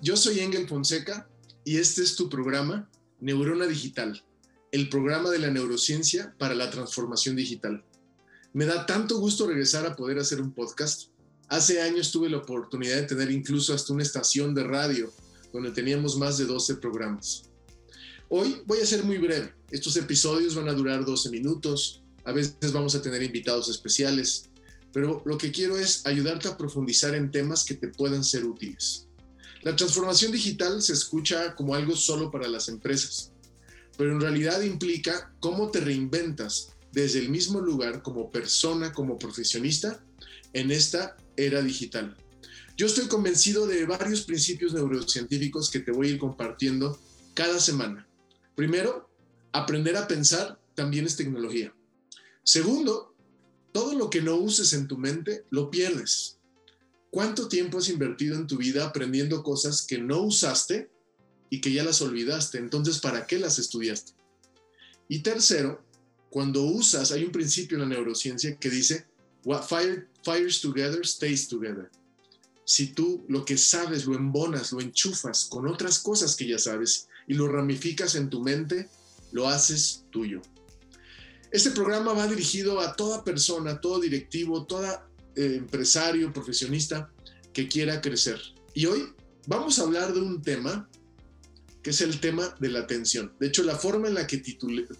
Yo soy Engel Fonseca y este es tu programa Neurona Digital, el programa de la neurociencia para la transformación digital. Me da tanto gusto regresar a poder hacer un podcast. Hace años tuve la oportunidad de tener incluso hasta una estación de radio donde teníamos más de 12 programas. Hoy voy a ser muy breve. Estos episodios van a durar 12 minutos. A veces vamos a tener invitados especiales. Pero lo que quiero es ayudarte a profundizar en temas que te puedan ser útiles. La transformación digital se escucha como algo solo para las empresas, pero en realidad implica cómo te reinventas desde el mismo lugar como persona, como profesionista en esta era digital. Yo estoy convencido de varios principios neurocientíficos que te voy a ir compartiendo cada semana. Primero, aprender a pensar también es tecnología. Segundo, todo lo que no uses en tu mente lo pierdes. ¿Cuánto tiempo has invertido en tu vida aprendiendo cosas que no usaste y que ya las olvidaste? Entonces, ¿para qué las estudiaste? Y tercero, cuando usas, hay un principio en la neurociencia que dice, What fire, fires together stays together. Si tú lo que sabes lo embonas, lo enchufas con otras cosas que ya sabes y lo ramificas en tu mente, lo haces tuyo. Este programa va dirigido a toda persona, todo directivo, toda empresario, profesionista que quiera crecer. Y hoy vamos a hablar de un tema que es el tema de la atención. De hecho, la forma en la que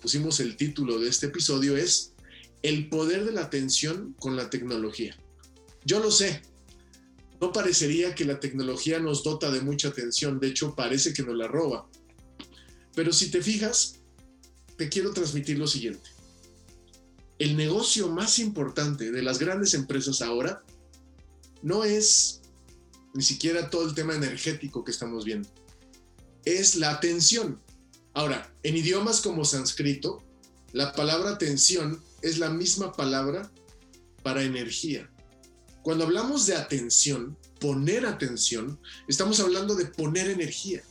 pusimos el título de este episodio es El poder de la atención con la tecnología. Yo lo sé, no parecería que la tecnología nos dota de mucha atención, de hecho parece que nos la roba. Pero si te fijas, te quiero transmitir lo siguiente el negocio más importante de las grandes empresas ahora no es ni siquiera todo el tema energético que estamos viendo, es la atención. Ahora, en idiomas como sánscrito, la palabra atención es la misma palabra para energía. Cuando hablamos de atención, poner atención, estamos hablando de poner energía.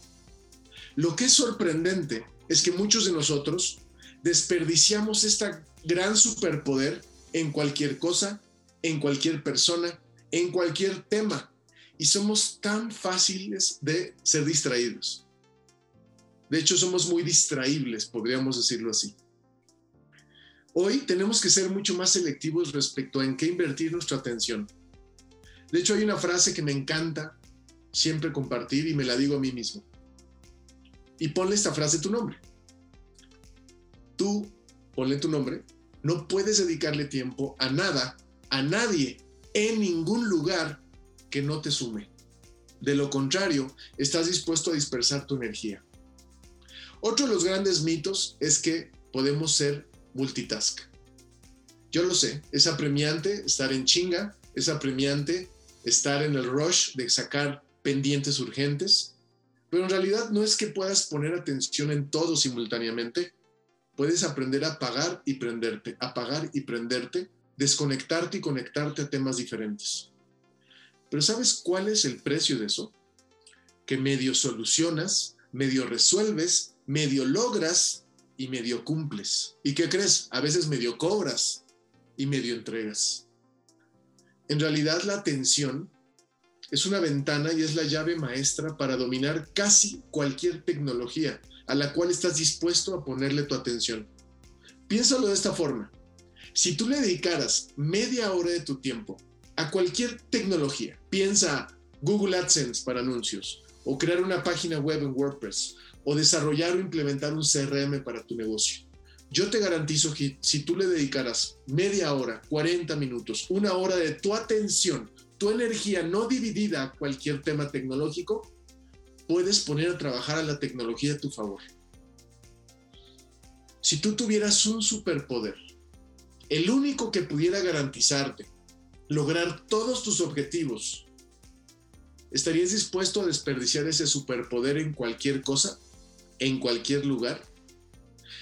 Lo que es sorprendente es que muchos de nosotros desperdiciamos esta gran superpoder en cualquier cosa, en cualquier persona, en cualquier tema. Y somos tan fáciles de ser distraídos. De hecho, somos muy distraíbles, podríamos decirlo así. Hoy tenemos que ser mucho más selectivos respecto a en qué invertir nuestra atención. De hecho, hay una frase que me encanta siempre compartir y me la digo a mí mismo. Y ponle esta frase tu nombre. Tú, ponle tu nombre, no puedes dedicarle tiempo a nada, a nadie, en ningún lugar que no te sume. De lo contrario, estás dispuesto a dispersar tu energía. Otro de los grandes mitos es que podemos ser multitask. Yo lo sé, es apremiante estar en chinga, es apremiante estar en el rush de sacar pendientes urgentes, pero en realidad no es que puedas poner atención en todo simultáneamente, Puedes aprender a apagar y prenderte, apagar y prenderte, desconectarte y conectarte a temas diferentes. Pero ¿sabes cuál es el precio de eso? Que medio solucionas, medio resuelves, medio logras y medio cumples. ¿Y qué crees? A veces medio cobras y medio entregas. En realidad la atención es una ventana y es la llave maestra para dominar casi cualquier tecnología a la cual estás dispuesto a ponerle tu atención. Piénsalo de esta forma. Si tú le dedicaras media hora de tu tiempo a cualquier tecnología, piensa Google AdSense para anuncios, o crear una página web en WordPress, o desarrollar o implementar un CRM para tu negocio. Yo te garantizo que si tú le dedicaras media hora, 40 minutos, una hora de tu atención, tu energía no dividida a cualquier tema tecnológico, puedes poner a trabajar a la tecnología a tu favor. Si tú tuvieras un superpoder, el único que pudiera garantizarte lograr todos tus objetivos, ¿estarías dispuesto a desperdiciar ese superpoder en cualquier cosa, en cualquier lugar?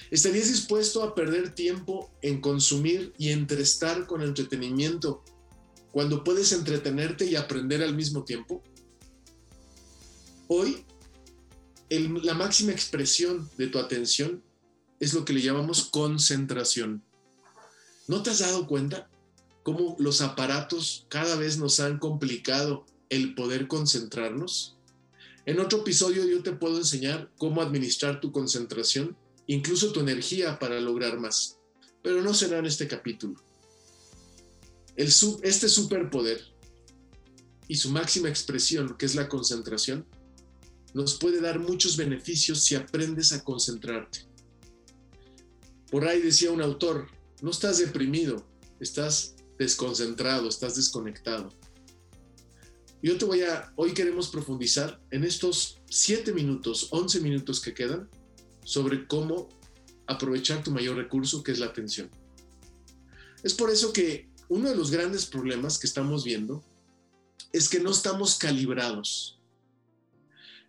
¿Estarías dispuesto a perder tiempo en consumir y entrestar con entretenimiento cuando puedes entretenerte y aprender al mismo tiempo? Hoy, la máxima expresión de tu atención es lo que le llamamos concentración. ¿No te has dado cuenta cómo los aparatos cada vez nos han complicado el poder concentrarnos? En otro episodio yo te puedo enseñar cómo administrar tu concentración incluso tu energía para lograr más. Pero no será en este capítulo. El este superpoder y su máxima expresión, que es la concentración, nos puede dar muchos beneficios si aprendes a concentrarte. Por ahí decía un autor, no estás deprimido, estás desconcentrado, estás desconectado. Yo te voy a, hoy queremos profundizar en estos 7 minutos, 11 minutos que quedan, sobre cómo aprovechar tu mayor recurso, que es la atención. Es por eso que uno de los grandes problemas que estamos viendo es que no estamos calibrados.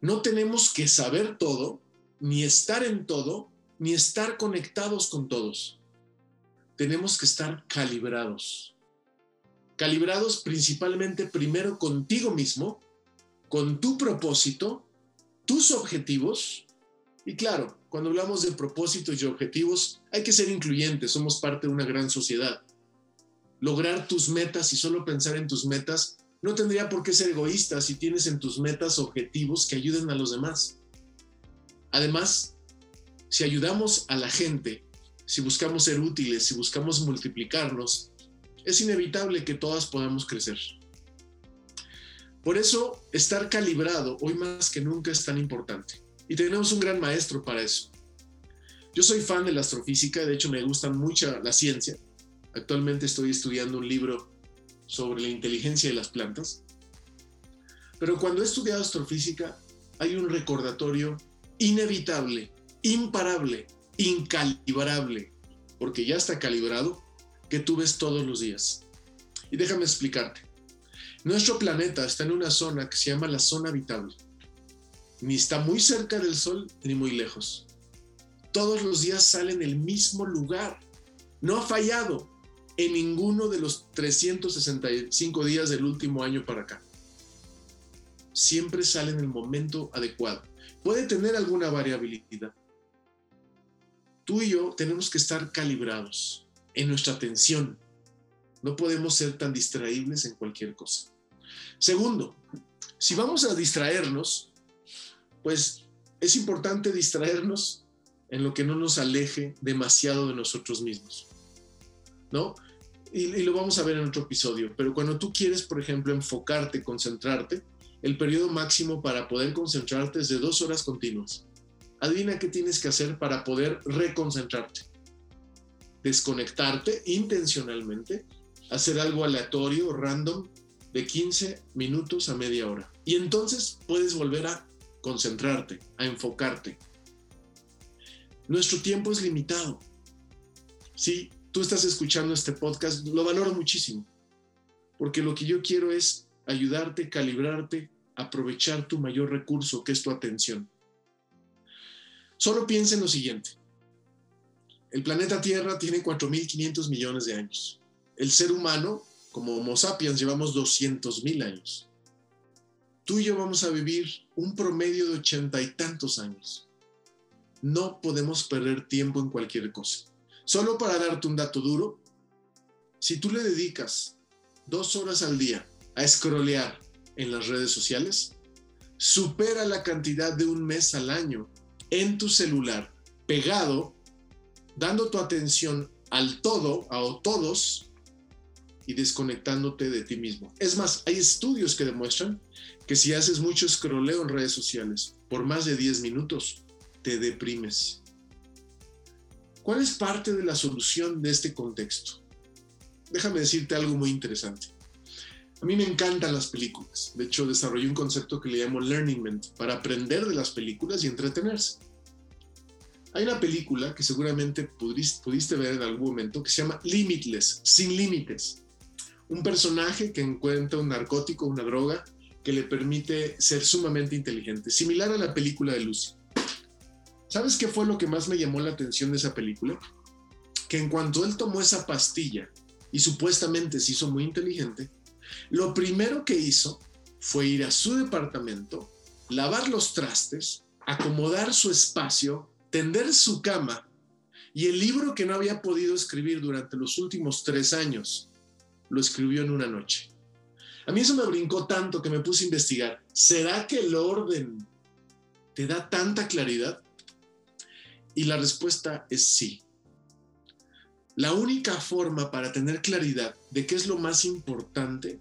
No tenemos que saber todo, ni estar en todo, ni estar conectados con todos. Tenemos que estar calibrados. Calibrados principalmente primero contigo mismo, con tu propósito, tus objetivos y claro, cuando hablamos de propósitos y objetivos, hay que ser incluyentes, somos parte de una gran sociedad. Lograr tus metas y solo pensar en tus metas no tendría por qué ser egoísta si tienes en tus metas objetivos que ayuden a los demás. Además, si ayudamos a la gente, si buscamos ser útiles, si buscamos multiplicarnos, es inevitable que todas podamos crecer. Por eso, estar calibrado hoy más que nunca es tan importante. Y tenemos un gran maestro para eso. Yo soy fan de la astrofísica, de hecho me gusta mucho la ciencia. Actualmente estoy estudiando un libro sobre la inteligencia de las plantas. Pero cuando he estudiado astrofísica, hay un recordatorio inevitable, imparable, incalibrable, porque ya está calibrado, que tú ves todos los días. Y déjame explicarte. Nuestro planeta está en una zona que se llama la zona habitable ni está muy cerca del sol ni muy lejos. Todos los días sale en el mismo lugar. No ha fallado en ninguno de los 365 días del último año para acá. Siempre sale en el momento adecuado. Puede tener alguna variabilidad. Tú y yo tenemos que estar calibrados en nuestra atención. No podemos ser tan distraíbles en cualquier cosa. Segundo, si vamos a distraernos, pues es importante distraernos en lo que no nos aleje demasiado de nosotros mismos, ¿no? Y, lo vamos a ver en otro episodio, pero cuando tú quieres, por ejemplo, enfocarte, concentrarte, el periodo máximo para poder concentrarte es de dos horas continuas. Adivina qué tienes que hacer para poder reconcentrarte. Desconectarte intencionalmente, hacer algo aleatorio, random, de 15 minutos a media hora. Y entonces puedes volver a concentrarte, a enfocarte. Nuestro tiempo es limitado. Si tú estás escuchando este podcast, lo valoro muchísimo, porque lo que yo quiero es ayudarte, calibrarte, aprovechar tu mayor recurso, que es tu atención. Solo piensa en lo siguiente. El planeta Tierra tiene 4.500 millones de años. El ser humano, como Homo sapiens, llevamos 200.000 años tú y yo vamos a vivir un promedio de ochenta y tantos años. No podemos perder tiempo en cualquier cosa. Solo para darte un dato duro, si tú le dedicas dos horas al día a scrollear en las redes sociales, supera la cantidad de un mes al año en tu celular, pegado, dando tu atención al todo, a todos, y desconectándote de ti mismo. Es más, hay estudios que demuestran que si haces mucho scrolleo en redes sociales por más de 10 minutos, te deprimes. ¿Cuál es parte de la solución de este contexto? Déjame decirte algo muy interesante. A mí me encantan las películas. De hecho, desarrollé un concepto que le llamo Learningment, para aprender de las películas y entretenerse. Hay una película que seguramente pudiste, pudiste ver en algún momento que se llama Limitless, sin límites un personaje que encuentra un narcótico, una droga, que le permite ser sumamente inteligente, similar a la película de Lucy. ¿Sabes qué fue lo que más me llamó la atención de esa película? Que en cuanto él tomó esa pastilla y supuestamente se hizo muy inteligente, lo primero que hizo fue ir a su departamento, lavar los trastes, acomodar su espacio, tender su cama y el libro que no había podido escribir durante los últimos tres años, lo escribió en una noche. A mí eso me brincó tanto que me puse a investigar. ¿Será que el orden te da tanta claridad? Y la respuesta es sí. La única forma para tener claridad de qué es lo más importante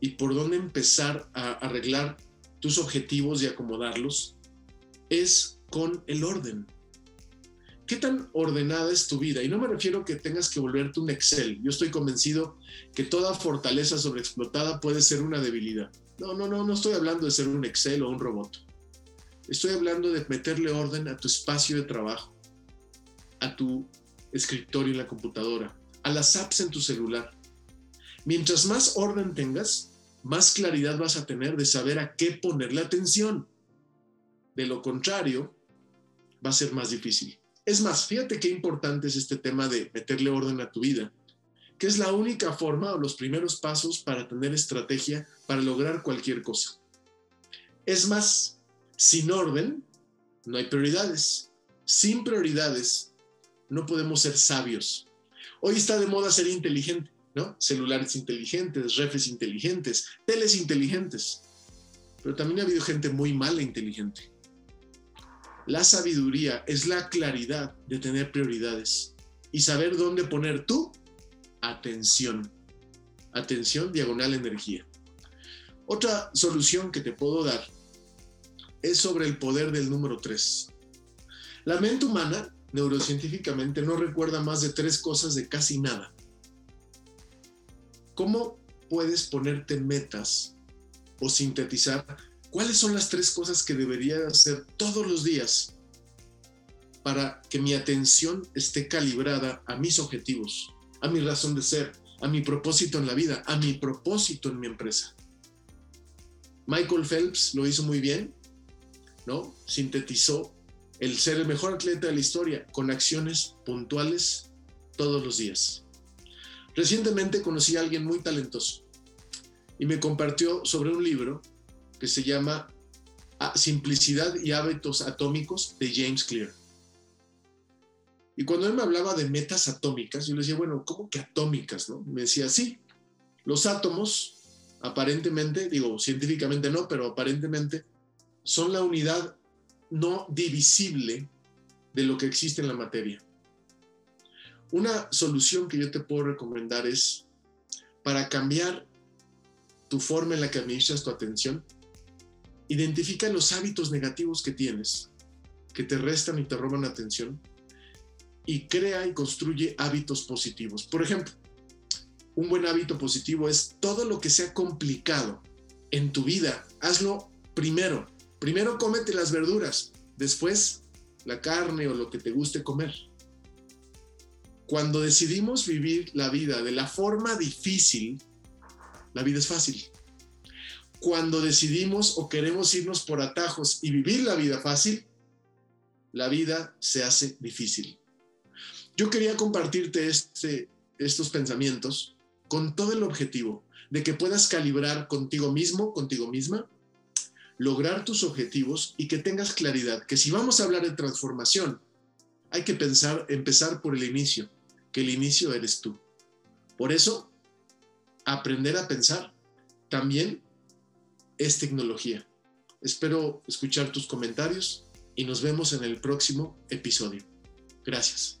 y por dónde empezar a arreglar tus objetivos y acomodarlos es con el orden. ¿Qué tan ordenada es tu vida? Y no me refiero que tengas que volverte un Excel. Yo estoy convencido que toda fortaleza sobreexplotada puede ser una debilidad. No, no, no, no estoy hablando de ser un Excel o un robot. Estoy hablando de meterle orden a tu espacio de trabajo, a tu escritorio en la computadora, a las apps en tu celular. Mientras más orden tengas, más claridad vas a tener de saber a qué ponerle atención. De lo contrario, va a ser más difícil. Es más, fíjate qué importante es este tema de meterle orden a tu vida, que es la única forma o los primeros pasos para tener estrategia para lograr cualquier cosa. Es más, sin orden no hay prioridades. Sin prioridades no podemos ser sabios. Hoy está de moda ser inteligente, ¿no? Celulares inteligentes, refes inteligentes, teles inteligentes. Pero también ha habido gente muy mala inteligente. La sabiduría es la claridad de tener prioridades y saber dónde poner tu atención. Atención, diagonal energía. Otra solución que te puedo dar es sobre el poder del número 3. La mente humana, neurocientíficamente, no recuerda más de tres cosas de casi nada. ¿Cómo puedes ponerte metas o sintetizar ¿Cuáles son las tres cosas que debería hacer todos los días para que mi atención esté calibrada a mis objetivos, a mi razón de ser, a mi propósito en la vida, a mi propósito en mi empresa? Michael Phelps lo hizo muy bien, Sintetizó el ser el mejor atleta de la historia con acciones puntuales todos los días. Recientemente conocí a alguien muy talentoso y me compartió sobre un libro que se llama Simplicidad y hábitos atómicos de James Clear. Y cuando él me hablaba de metas atómicas, yo le decía, bueno, ¿cómo que atómicas? No? Me decía, sí, los átomos, aparentemente, digo, científicamente no, pero aparentemente, son la unidad no divisible de lo que existe en la materia. Una solución que yo te puedo recomendar es, para cambiar tu forma en la que administras tu atención, Identifica los hábitos negativos que tienes, que te restan y te roban atención, y crea y construye hábitos positivos. Por ejemplo, un buen hábito positivo es todo lo que sea complicado en tu vida, hazlo primero. Primero cómete las verduras, después la carne o lo que te guste comer. Cuando decidimos vivir la vida de la forma difícil, la vida es fácil cuando decidimos o queremos irnos por atajos y vivir la vida fácil, la vida se hace difícil. Yo quería compartirte este, estos pensamientos con todo el objetivo de que puedas calibrar contigo mismo, contigo misma, lograr tus objetivos y que tengas claridad que si vamos a hablar de transformación, hay que pensar, empezar por el inicio, que el inicio eres tú. Por eso, aprender a pensar también es tecnología. Espero escuchar tus comentarios y nos vemos en el próximo episodio. Gracias.